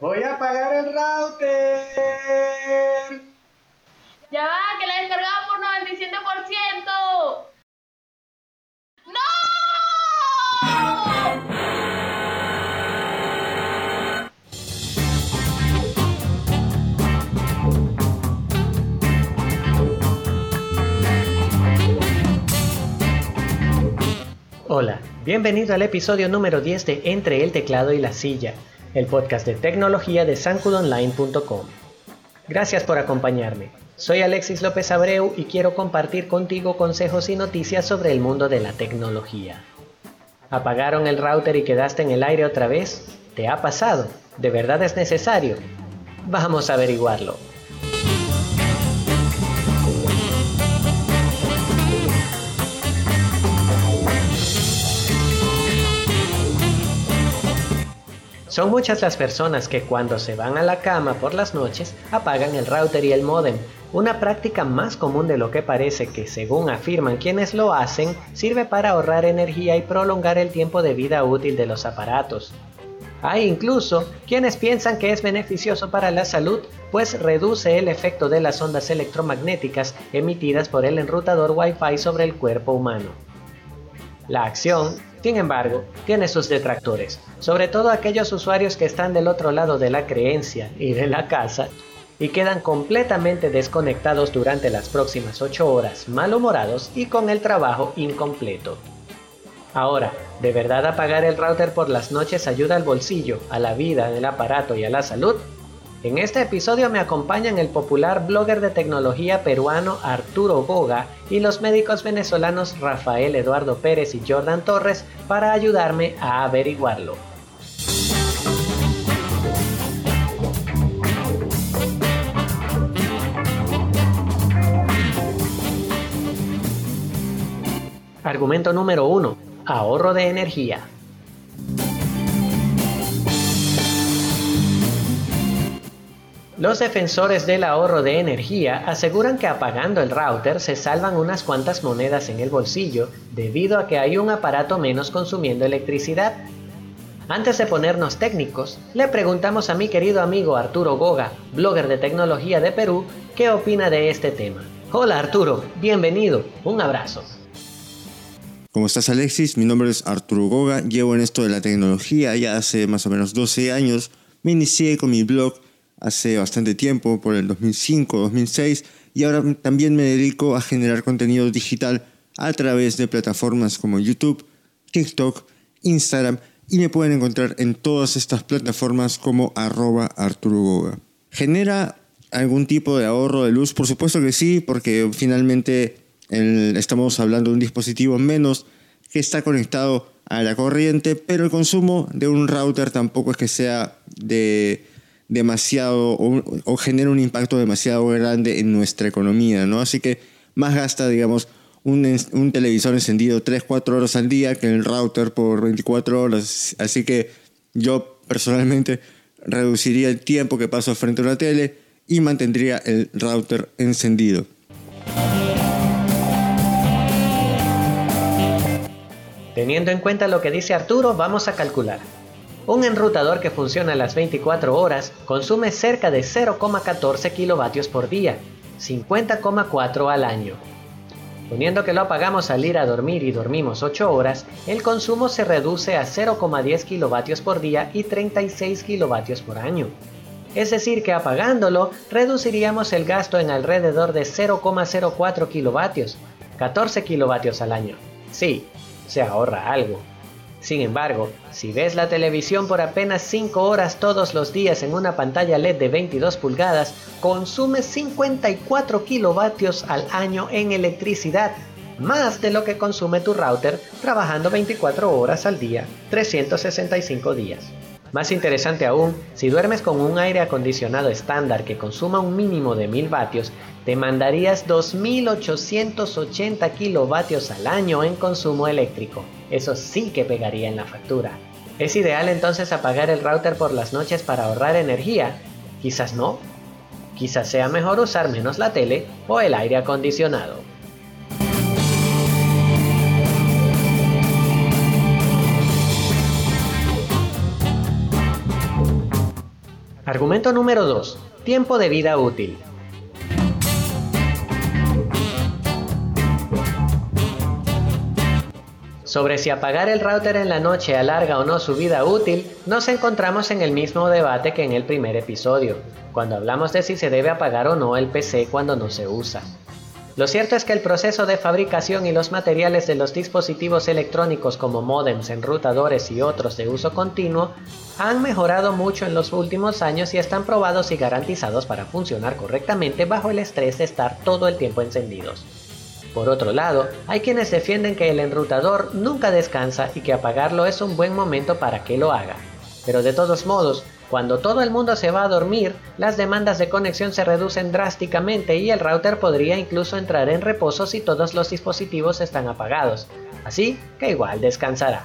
Voy a apagar el router. Ya va, que la he descargado por 97%. ¡No! Hola, bienvenido al episodio número 10 de Entre el teclado y la silla, el podcast de tecnología de sancudonline.com. Gracias por acompañarme. Soy Alexis López Abreu y quiero compartir contigo consejos y noticias sobre el mundo de la tecnología. ¿Apagaron el router y quedaste en el aire otra vez? ¿Te ha pasado? ¿De verdad es necesario? Vamos a averiguarlo. Son muchas las personas que cuando se van a la cama por las noches apagan el router y el modem, una práctica más común de lo que parece que, según afirman quienes lo hacen, sirve para ahorrar energía y prolongar el tiempo de vida útil de los aparatos. Hay incluso quienes piensan que es beneficioso para la salud, pues reduce el efecto de las ondas electromagnéticas emitidas por el enrutador Wi-Fi sobre el cuerpo humano. La acción sin embargo, tiene sus detractores, sobre todo aquellos usuarios que están del otro lado de la creencia y de la casa y quedan completamente desconectados durante las próximas 8 horas, malhumorados y con el trabajo incompleto. Ahora, ¿de verdad apagar el router por las noches ayuda al bolsillo, a la vida del aparato y a la salud? En este episodio me acompañan el popular blogger de tecnología peruano Arturo Goga y los médicos venezolanos Rafael Eduardo Pérez y Jordan Torres para ayudarme a averiguarlo. Argumento número 1. Ahorro de energía. Los defensores del ahorro de energía aseguran que apagando el router se salvan unas cuantas monedas en el bolsillo debido a que hay un aparato menos consumiendo electricidad. Antes de ponernos técnicos, le preguntamos a mi querido amigo Arturo Goga, blogger de tecnología de Perú, qué opina de este tema. Hola Arturo, bienvenido, un abrazo. ¿Cómo estás Alexis? Mi nombre es Arturo Goga, llevo en esto de la tecnología ya hace más o menos 12 años. Me inicié con mi blog hace bastante tiempo, por el 2005, 2006, y ahora también me dedico a generar contenido digital a través de plataformas como YouTube, TikTok, Instagram, y me pueden encontrar en todas estas plataformas como arroba Arturo ¿Genera algún tipo de ahorro de luz? Por supuesto que sí, porque finalmente estamos hablando de un dispositivo menos que está conectado a la corriente, pero el consumo de un router tampoco es que sea de demasiado o, genera un impacto demasiado grande en nuestra economía, ¿no? Así que más gasta, digamos, un, un, televisor encendido 3, 4 horas al día que el router por 24 horas. Así que yo personalmente reduciría el tiempo que paso frente a una tele y mantendría el router encendido. Teniendo en cuenta lo que dice Arturo, vamos a calcular. Un enrutador que funciona las 24 horas consume cerca de 0,14 kilovatios por día, 50,4 al año. Poniendo que lo apagamos al ir a dormir y dormimos 8 horas, el consumo se reduce a 0,10 kilovatios por día y 36 kilovatios por año. Es decir, que apagándolo reduciríamos el gasto en alrededor de 0,04 kilovatios, 14 kilovatios al año. Sí, se ahorra algo. Sin embargo, si ves la televisión por apenas 5 horas todos los días en una pantalla LED de 22 pulgadas, consumes 54 kilovatios al año en electricidad, más de lo que consume tu router trabajando 24 horas al día, 365 días. Más interesante aún, si duermes con un aire acondicionado estándar que consuma un mínimo de 1000 vatios, te mandarías 2880 kilovatios al año en consumo eléctrico. Eso sí que pegaría en la factura. ¿Es ideal entonces apagar el router por las noches para ahorrar energía? Quizás no. Quizás sea mejor usar menos la tele o el aire acondicionado. Argumento número 2. Tiempo de vida útil. Sobre si apagar el router en la noche alarga o no su vida útil, nos encontramos en el mismo debate que en el primer episodio, cuando hablamos de si se debe apagar o no el PC cuando no se usa. Lo cierto es que el proceso de fabricación y los materiales de los dispositivos electrónicos como modems, enrutadores y otros de uso continuo han mejorado mucho en los últimos años y están probados y garantizados para funcionar correctamente bajo el estrés de estar todo el tiempo encendidos. Por otro lado, hay quienes defienden que el enrutador nunca descansa y que apagarlo es un buen momento para que lo haga. Pero de todos modos, cuando todo el mundo se va a dormir, las demandas de conexión se reducen drásticamente y el router podría incluso entrar en reposo si todos los dispositivos están apagados, así que igual descansará.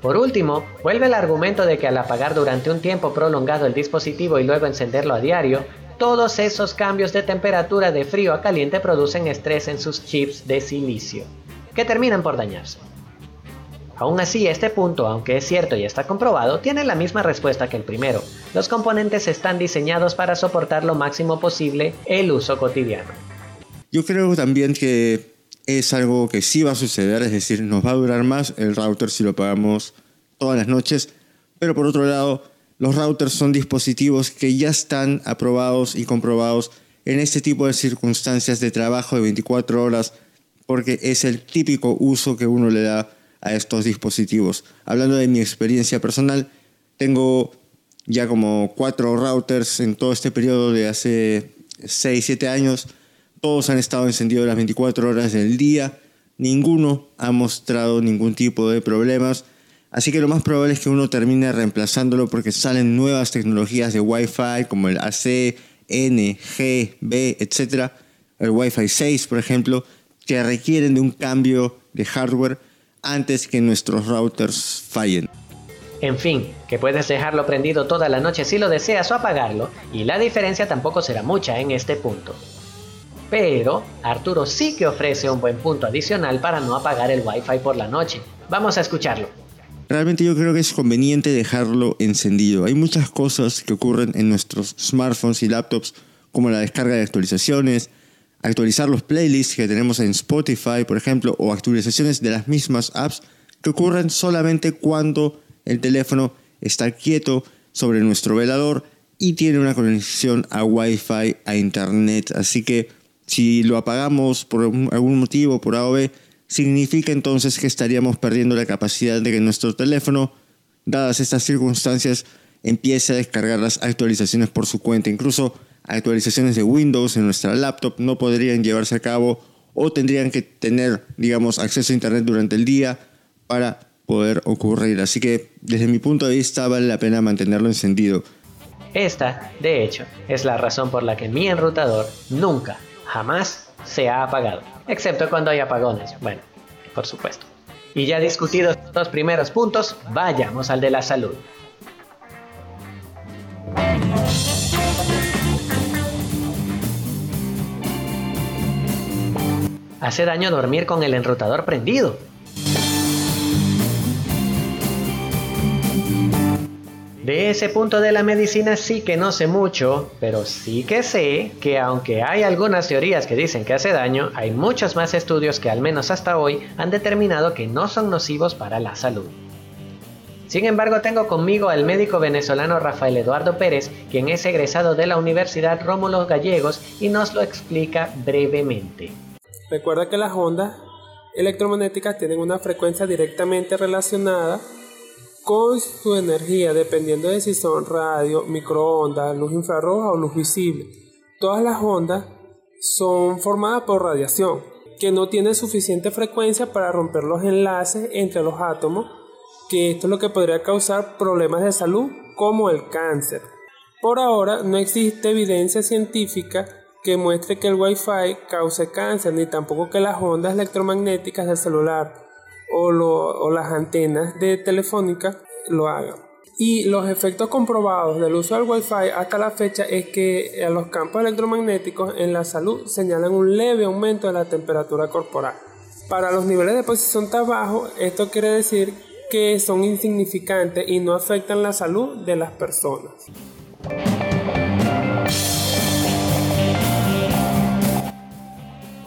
Por último, vuelve el argumento de que al apagar durante un tiempo prolongado el dispositivo y luego encenderlo a diario, todos esos cambios de temperatura de frío a caliente producen estrés en sus chips de silicio, que terminan por dañarse. Aún así, este punto, aunque es cierto y está comprobado, tiene la misma respuesta que el primero. Los componentes están diseñados para soportar lo máximo posible el uso cotidiano. Yo creo también que es algo que sí va a suceder, es decir, nos va a durar más el router si lo pagamos todas las noches, pero por otro lado, los routers son dispositivos que ya están aprobados y comprobados en este tipo de circunstancias de trabajo de 24 horas, porque es el típico uso que uno le da a estos dispositivos. Hablando de mi experiencia personal, tengo ya como cuatro routers en todo este periodo de hace 6, 7 años. Todos han estado encendidos las 24 horas del día. Ninguno ha mostrado ningún tipo de problemas. Así que lo más probable es que uno termine reemplazándolo porque salen nuevas tecnologías de Wi-Fi como el AC, N, G, B, etc. El Wi-Fi 6, por ejemplo, que requieren de un cambio de hardware antes que nuestros routers fallen. En fin, que puedes dejarlo prendido toda la noche si lo deseas o apagarlo, y la diferencia tampoco será mucha en este punto. Pero Arturo sí que ofrece un buen punto adicional para no apagar el Wi-Fi por la noche. Vamos a escucharlo. Realmente yo creo que es conveniente dejarlo encendido. Hay muchas cosas que ocurren en nuestros smartphones y laptops, como la descarga de actualizaciones, actualizar los playlists que tenemos en Spotify, por ejemplo, o actualizaciones de las mismas apps que ocurren solamente cuando el teléfono está quieto sobre nuestro velador y tiene una conexión a Wi-Fi, a Internet. Así que si lo apagamos por algún motivo, por A o significa entonces que estaríamos perdiendo la capacidad de que nuestro teléfono, dadas estas circunstancias, empiece a descargar las actualizaciones por su cuenta. Incluso actualizaciones de Windows en nuestra laptop no podrían llevarse a cabo o tendrían que tener, digamos, acceso a Internet durante el día para poder ocurrir. Así que desde mi punto de vista vale la pena mantenerlo encendido. Esta, de hecho, es la razón por la que mi enrutador nunca, jamás se ha apagado. Excepto cuando hay apagones, bueno, por supuesto. Y ya discutidos los primeros puntos, vayamos al de la salud. Hace daño dormir con el enrutador prendido. De ese punto de la medicina sí que no sé mucho, pero sí que sé que aunque hay algunas teorías que dicen que hace daño, hay muchos más estudios que al menos hasta hoy han determinado que no son nocivos para la salud. Sin embargo, tengo conmigo al médico venezolano Rafael Eduardo Pérez, quien es egresado de la Universidad Rómulo Gallegos y nos lo explica brevemente. Recuerda que las ondas electromagnéticas tienen una frecuencia directamente relacionada con su energía, dependiendo de si son radio, microondas, luz infrarroja o luz visible. Todas las ondas son formadas por radiación, que no tiene suficiente frecuencia para romper los enlaces entre los átomos, que esto es lo que podría causar problemas de salud como el cáncer. Por ahora no existe evidencia científica que muestre que el Wi-Fi cause cáncer, ni tampoco que las ondas electromagnéticas del celular o, las antenas de telefónica lo hagan. Y los efectos comprobados del uso del Wi-Fi hasta la fecha es que los campos electromagnéticos en la salud señalan un leve aumento de la temperatura corporal. Para los niveles de posición tan bajos, esto quiere decir que son insignificantes y no afectan la salud de las personas.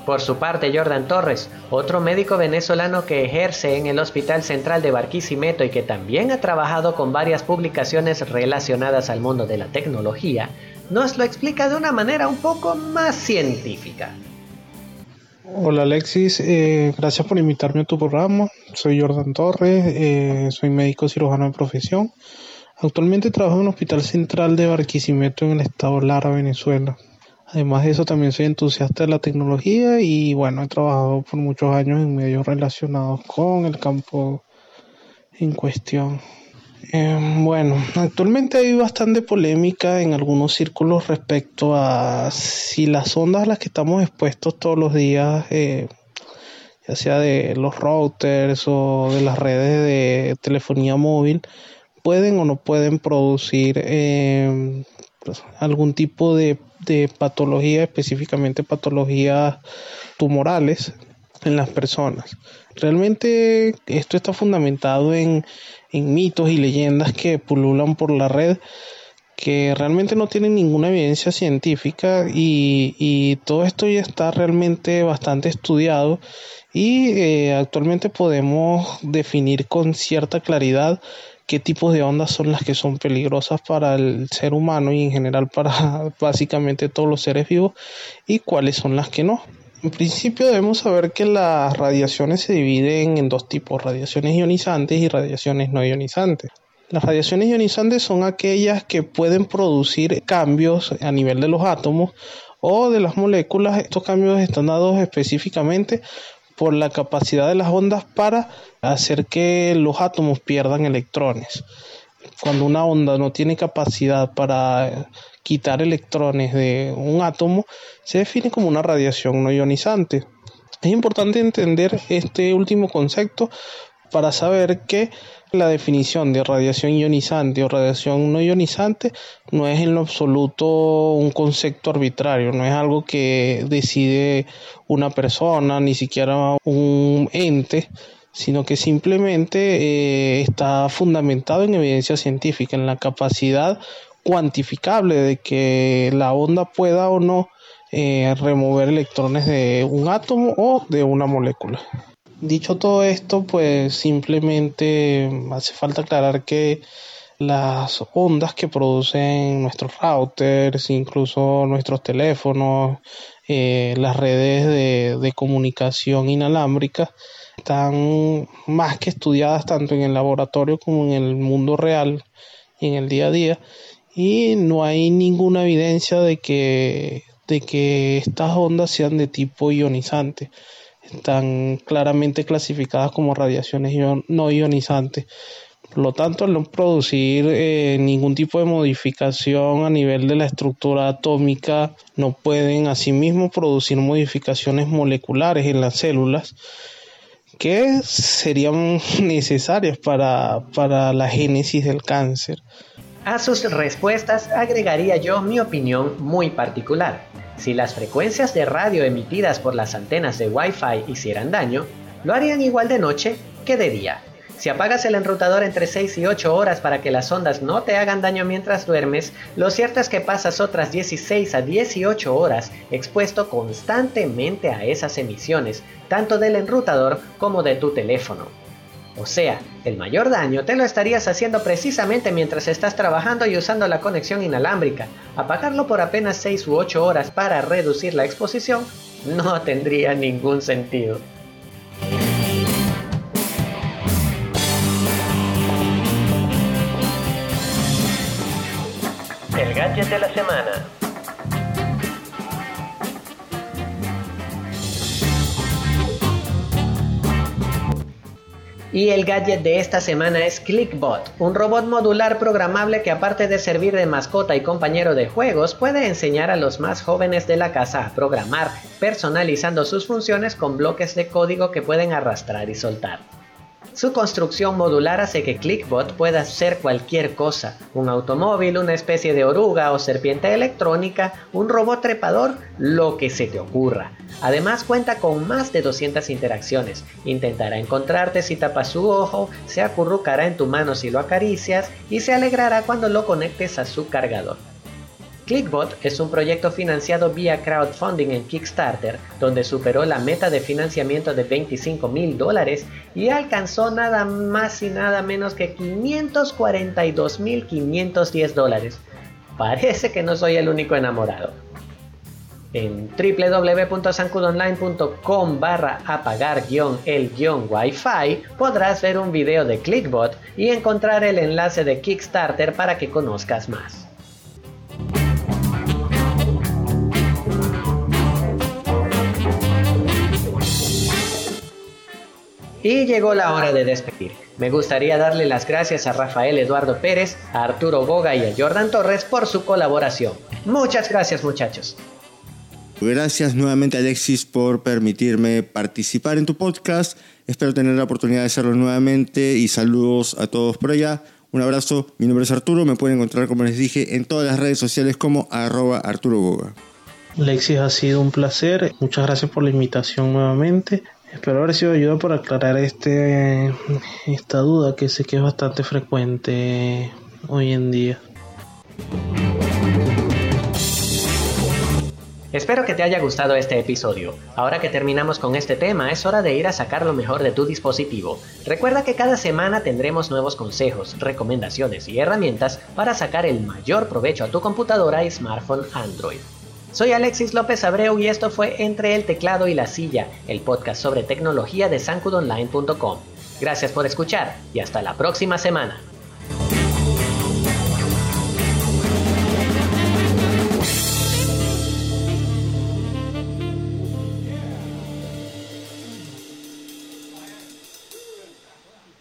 Por su parte, Jordan Torres, otro médico venezolano que ejerce en el Hospital Central de Barquisimeto y que también ha trabajado con varias publicaciones relacionadas al mundo de la tecnología, nos lo explica de una manera un poco más científica. Hola Alexis, eh, gracias por invitarme a tu programa. Soy Jordan Torres, eh, soy médico cirujano de profesión. Actualmente trabajo en el Hospital Central de Barquisimeto en el estado Lara, Venezuela. Además de eso también soy entusiasta de la tecnología y bueno, he trabajado por muchos años en medios relacionados con el campo en cuestión. Em, bueno, actualmente hay bastante polémica en algunos círculos respecto a si las ondas a las que estamos expuestos todos los días, eh, ya sea de los routers o de las redes de telefonía móvil, pueden o no pueden producir em, algún tipo de, de patología, específicamente patologías tumorales en las personas. Realmente esto está fundamentado en, mitos y leyendas que pululan por la red que realmente no tienen ninguna evidencia científica y, todo esto ya está realmente bastante estudiado y eh, actualmente podemos definir con cierta claridad qué tipos de ondas son las que son peligrosas para el ser humano y en general para básicamente todos los seres vivos y cuáles son las que no. En principio debemos saber que las radiaciones se dividen en dos tipos, radiaciones ionizantes y radiaciones no ionizantes. Las radiaciones ionizantes son aquellas que pueden producir cambios a nivel de los átomos o de las moléculas. Estos cambios están dados específicamente por la capacidad de las ondas para hacer que los átomos pierdan electrones. Cuando una onda no tiene capacidad para quitar electrones de un átomo, se define como una radiación no ionizante. Es importante entender este último concepto para saber que la definición de radiación ionizante o radiación no ionizante no es en lo absoluto un concepto arbitrario, no es algo que decide una persona, ni siquiera un ente, sino que simplemente eh, está fundamentado en evidencia científica, en la capacidad cuantificable de que la onda pueda o no eh, remover electrones de un átomo o de una molécula. Dicho todo esto, pues simplemente hace falta aclarar que las ondas que producen nuestros routers, incluso nuestros teléfonos, eh, las redes de, comunicación inalámbrica, están más que estudiadas tanto en el laboratorio como en el mundo real y en el día a día y no hay ninguna evidencia de que, de que estas ondas sean de tipo ionizante están claramente clasificadas como radiaciones no ionizantes. Por lo tanto, al no producir eh, ningún tipo de modificación a nivel de la estructura atómica, no pueden asimismo producir modificaciones moleculares en las células que serían necesarias para, para la génesis del cáncer. A sus respuestas agregaría yo mi opinión muy particular. Si las frecuencias de radio emitidas por las antenas de Wi-Fi hicieran daño, lo harían igual de noche que de día. Si apagas el enrutador entre 6 y 8 horas para que las ondas no te hagan daño mientras duermes, lo cierto es que pasas otras 16 a 18 horas expuesto constantemente a esas emisiones, tanto del enrutador como de tu teléfono. O sea, el mayor daño te lo estarías haciendo precisamente mientras estás trabajando y usando la conexión inalámbrica. Apagarlo por apenas 6 u 8 horas para reducir la exposición no tendría ningún sentido. El gadget de la semana. Y el gadget de esta semana es ClickBot, un robot modular programable que aparte de servir de mascota y compañero de juegos, puede enseñar a los más jóvenes de la casa a programar, personalizando sus funciones con bloques de código que pueden arrastrar y soltar. Su construcción modular hace que ClickBot pueda ser cualquier cosa, un automóvil, una especie de oruga o serpiente electrónica, un robot trepador, lo que se te ocurra. Además cuenta con más de 200 interacciones, intentará encontrarte si tapas su ojo, se acurrucará en tu mano si lo acaricias y se alegrará cuando lo conectes a su cargador. Clickbot es un proyecto financiado vía crowdfunding en Kickstarter, donde superó la meta de financiamiento de 25 mil dólares y alcanzó nada más y nada menos que 542 mil 510 dólares. Parece que no soy el único enamorado. En www.sancudonline.com barra apagar-el-wifi podrás ver un video de Clickbot y encontrar el enlace de Kickstarter para que conozcas más. Y llegó la hora de despedir. Me gustaría darle las gracias a Rafael Eduardo Pérez, a Arturo Goga y a Jordan Torres por su colaboración. Muchas gracias muchachos. Gracias nuevamente Alexis por permitirme participar en tu podcast. Espero tener la oportunidad de hacerlo nuevamente y saludos a todos por allá. Un abrazo, mi nombre es Arturo, me pueden encontrar como les dije en todas las redes sociales como arroba Arturo Goga. Alexis, ha sido un placer. Muchas gracias por la invitación nuevamente. Espero haber sido ayuda para aclarar este, esta duda que sé que es bastante frecuente hoy en día. Espero que te haya gustado este episodio. Ahora que terminamos con este tema, es hora de ir a sacar lo mejor de tu dispositivo. Recuerda que cada semana tendremos nuevos consejos, recomendaciones y herramientas para sacar el mayor provecho a tu computadora y smartphone Android. Soy Alexis López Abreu y esto fue Entre el teclado y la silla, el podcast sobre tecnología de sancudonline.com. Gracias por escuchar y hasta la próxima semana.